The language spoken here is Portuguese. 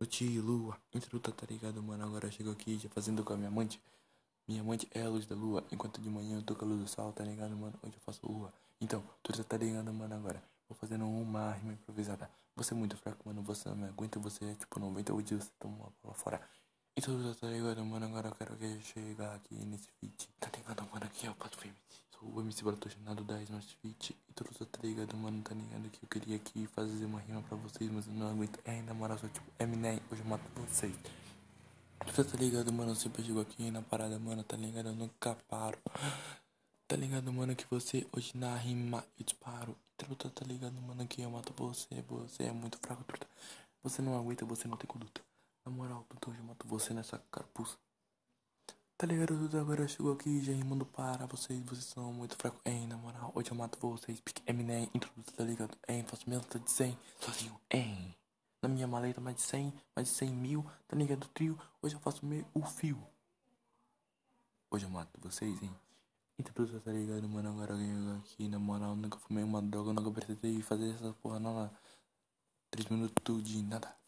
Noite, lua, intruta, tá ligado, mano? Agora chegou aqui já fazendo com a minha amante. Minha amante é a luz da lua, enquanto de manhã eu tô com a luz do sol, tá ligado, mano? Hoje eu faço lua. Então, já tá ligado, mano, agora. Vou fazendo uma rima improvisada. Você é muito fraco, mano, você não me aguenta, você é tipo 90 hoje você toma uma bola fora. Então, já tá ligado, mano, agora eu quero que chegar aqui nesse feat. Tá ligado, mano, aqui é o Pato Fêmea. Sou o MC patrocinado da Smart Fit. E já tá ligado, mano, tá ligado que eu queria aqui fazer uma rima pra vocês, mas eu não aguento. É, na moral, sou tipo Eminem, hoje eu mato vocês. Tu tá ligado, mano? Eu sempre chego aqui na parada, mano, tá ligado? Eu nunca paro. Tá ligado, mano, que você hoje na rima eu disparo. Truta, tá ligado, mano, que eu mato você. Você é muito fraco, truta. Você não aguenta, você não tem conduta. Na moral, truta, hoje eu mato você nessa carapuça. Tá ligado, truta? Agora chegou aqui já rimando para vocês. Vocês são muito fracos. Hein, na moral, hoje eu mato vocês. Pique Eminem, introduto, tá ligado? Hein, faço luta de 100 sozinho. Hein. Na minha maleta mais de 100, mais de 100 mil, tá ligado? Trio, hoje eu faço meio o fio. Hoje eu mato vocês, hein? Então, tá ligado, mano? Agora eu aqui, na moral, nunca fumei uma droga, nunca precisei fazer essa porra, não. 3 minutos de nada.